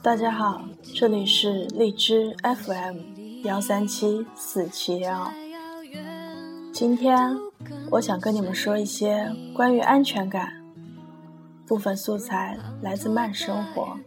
大家好，这里是荔枝 FM 幺三七四七幺。今天我想跟你们说一些关于安全感。部分素材来自慢生活。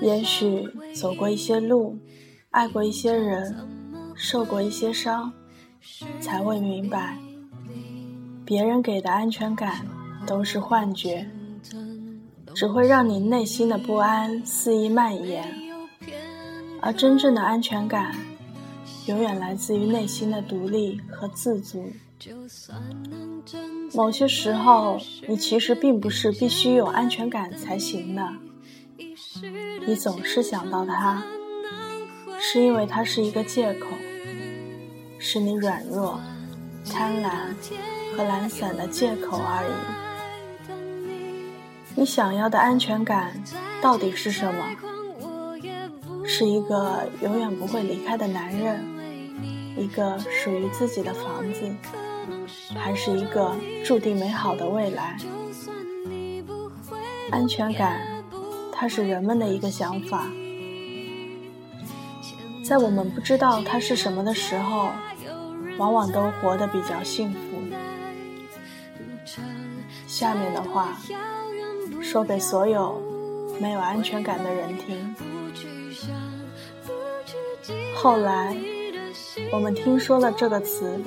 也许走过一些路，爱过一些人，受过一些伤，才会明白，别人给的安全感都是幻觉。只会让你内心的不安肆意蔓延，而真正的安全感，永远来自于内心的独立和自足。某些时候，你其实并不是必须有安全感才行的。你总是想到他，是因为他是一个借口，是你软弱、贪婪和懒散的借口而已。你想要的安全感到底是什么？是一个永远不会离开的男人，一个属于自己的房子，还是一个注定美好的未来？安全感，它是人们的一个想法，在我们不知道它是什么的时候，往往都活得比较幸福。下面的话。说给所有没有安全感的人听。后来，我们听说了这个词，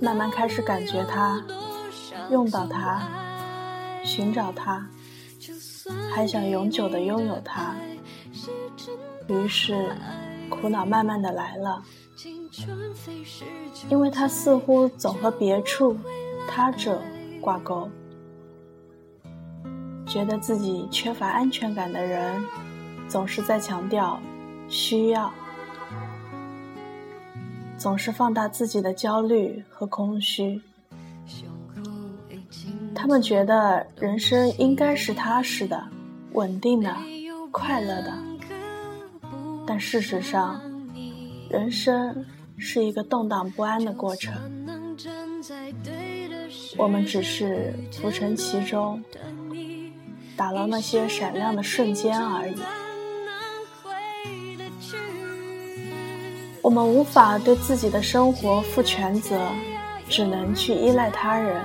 慢慢开始感觉它，用到它，寻找它，还想永久的拥有它。于是，苦恼慢慢的来了，因为它似乎总和别处、他者挂钩。觉得自己缺乏安全感的人，总是在强调需要，总是放大自己的焦虑和空虚。他们觉得人生应该是踏实的、稳定的、快乐的，但事实上，人生是一个动荡不安的过程。我们只是浮沉其中。打捞那些闪亮的瞬间而已。我们无法对自己的生活负全责，只能去依赖他人。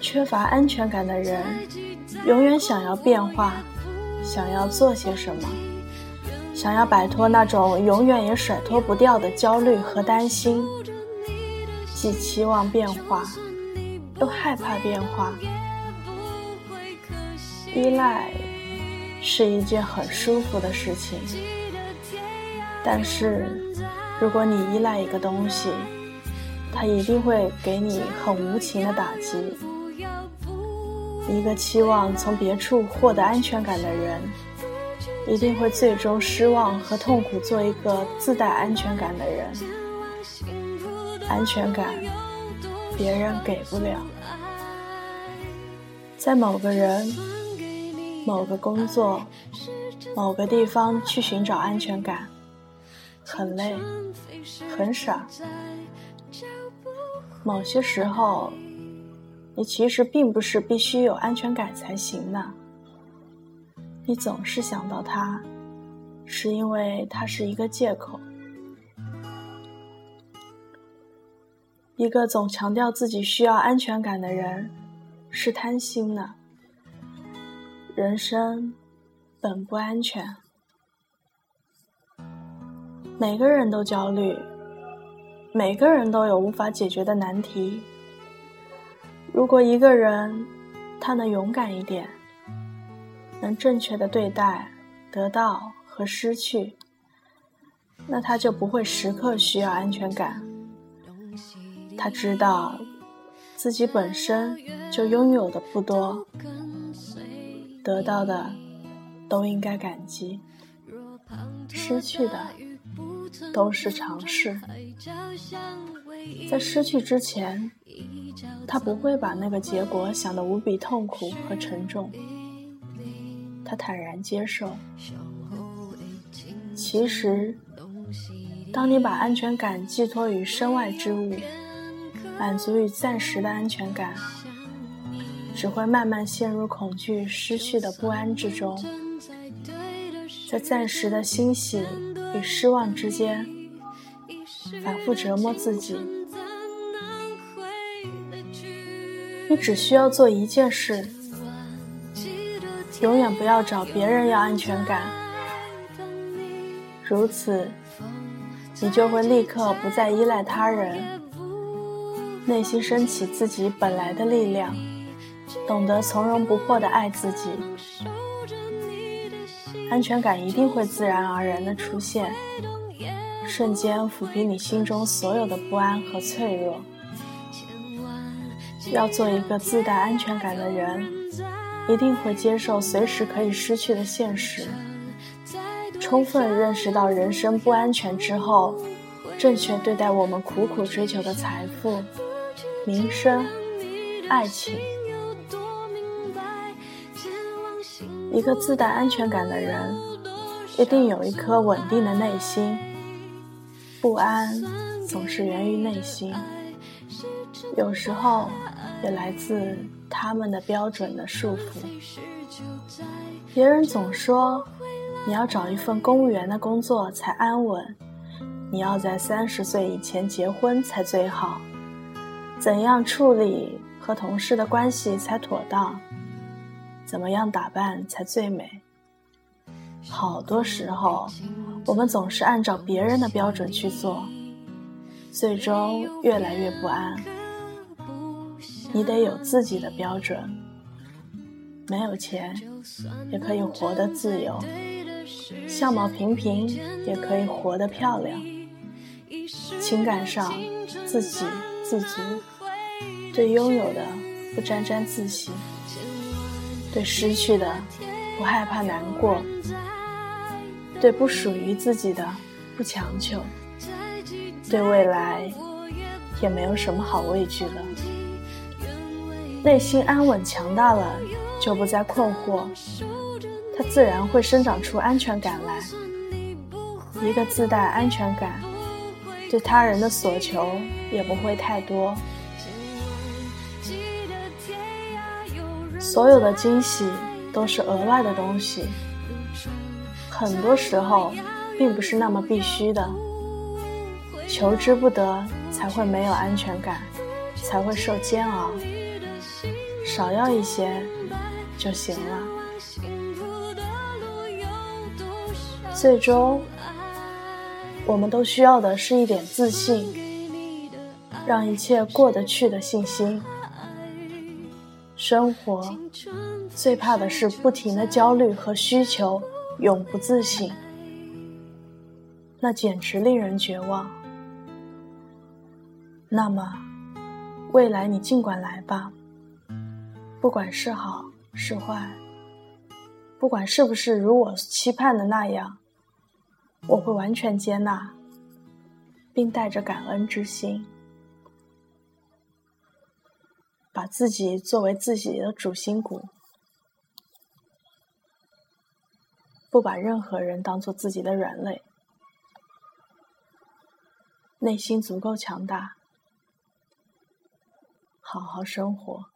缺乏安全感的人，永远想要变化，想要做些什么，想要摆脱那种永远也甩脱不掉的焦虑和担心，既期望变化，又害怕变化。依赖是一件很舒服的事情，但是如果你依赖一个东西，它一定会给你很无情的打击。一个期望从别处获得安全感的人，一定会最终失望和痛苦。做一个自带安全感的人，安全感别人给不了，在某个人。某个工作，某个地方去寻找安全感，很累，很傻。某些时候，你其实并不是必须有安全感才行的。你总是想到他，是因为他是一个借口。一个总强调自己需要安全感的人，是贪心的。人生本不安全，每个人都焦虑，每个人都有无法解决的难题。如果一个人他能勇敢一点，能正确的对待得到和失去，那他就不会时刻需要安全感。他知道自己本身就拥有的不多。得到的都应该感激，失去的都是尝试。在失去之前，他不会把那个结果想得无比痛苦和沉重，他坦然接受。其实，当你把安全感寄托于身外之物，满足于暂时的安全感。只会慢慢陷入恐惧、失去的不安之中，在暂时的欣喜与失望之间，反复折磨自己。你只需要做一件事：永远不要找别人要安全感。如此，你就会立刻不再依赖他人，内心升起自己本来的力量。懂得从容不迫的爱自己，安全感一定会自然而然的出现，瞬间抚平你心中所有的不安和脆弱。要做一个自带安全感的人，一定会接受随时可以失去的现实，充分认识到人生不安全之后，正确对待我们苦苦追求的财富、名声、爱情。一个自带安全感的人，一定有一颗稳定的内心。不安总是源于内心，有时候也来自他们的标准的束缚。别人总说，你要找一份公务员的工作才安稳，你要在三十岁以前结婚才最好，怎样处理和同事的关系才妥当？怎么样打扮才最美？好多时候，我们总是按照别人的标准去做，最终越来越不安。你得有自己的标准，没有钱也可以活得自由，相貌平平也可以活得漂亮，情感上自给自足，对拥有的不沾沾自喜。对失去的不害怕难过，对不属于自己的不强求，对未来也没有什么好畏惧的。内心安稳强大了，就不再困惑，它自然会生长出安全感来。一个自带安全感，对他人的所求也不会太多。所有的惊喜都是额外的东西，很多时候并不是那么必须的。求之不得，才会没有安全感，才会受煎熬。少要一些就行了。最终，我们都需要的是一点自信，让一切过得去的信心。生活最怕的是不停的焦虑和需求，永不自省，那简直令人绝望。那么，未来你尽管来吧，不管是好是坏，不管是不是如我期盼的那样，我会完全接纳，并带着感恩之心。把自己作为自己的主心骨，不把任何人当做自己的软肋，内心足够强大，好好生活。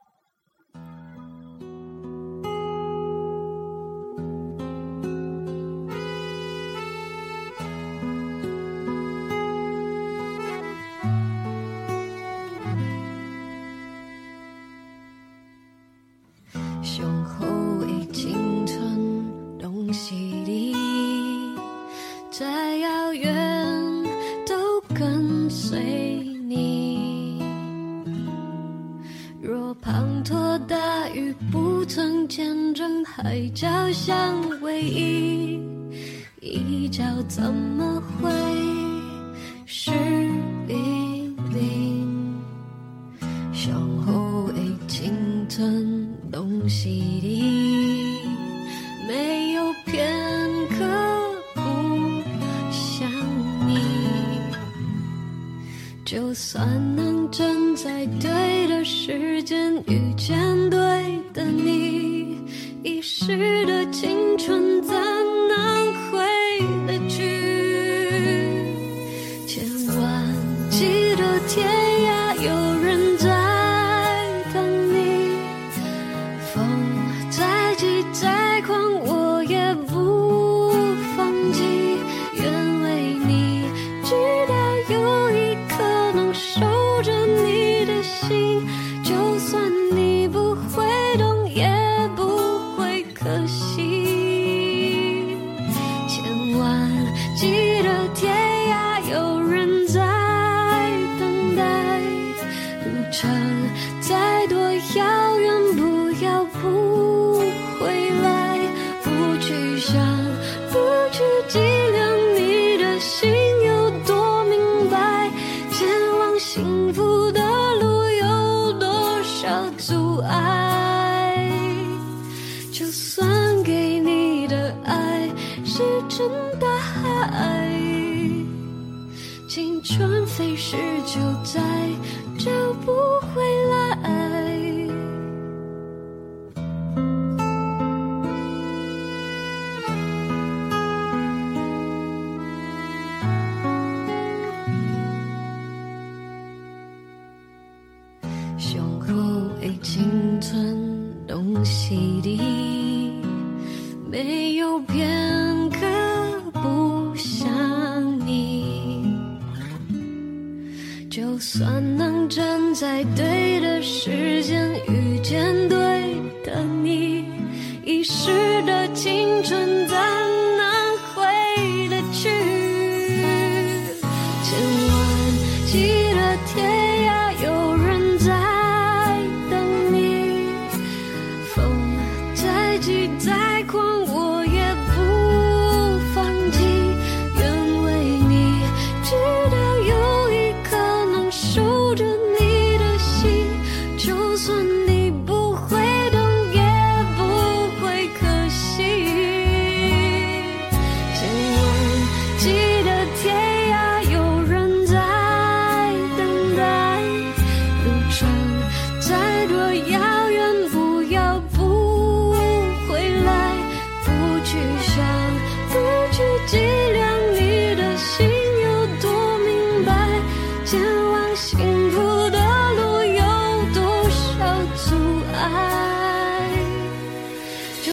角怎么会湿淋淋？向后的青春拢是你，没有片刻不想你。就算能站在对的时间遇见对的你。遗失的青心。算能站在对的时间遇见对的你，遗失的青春怎能回得去？千万记得天涯有人在等你，风在期待。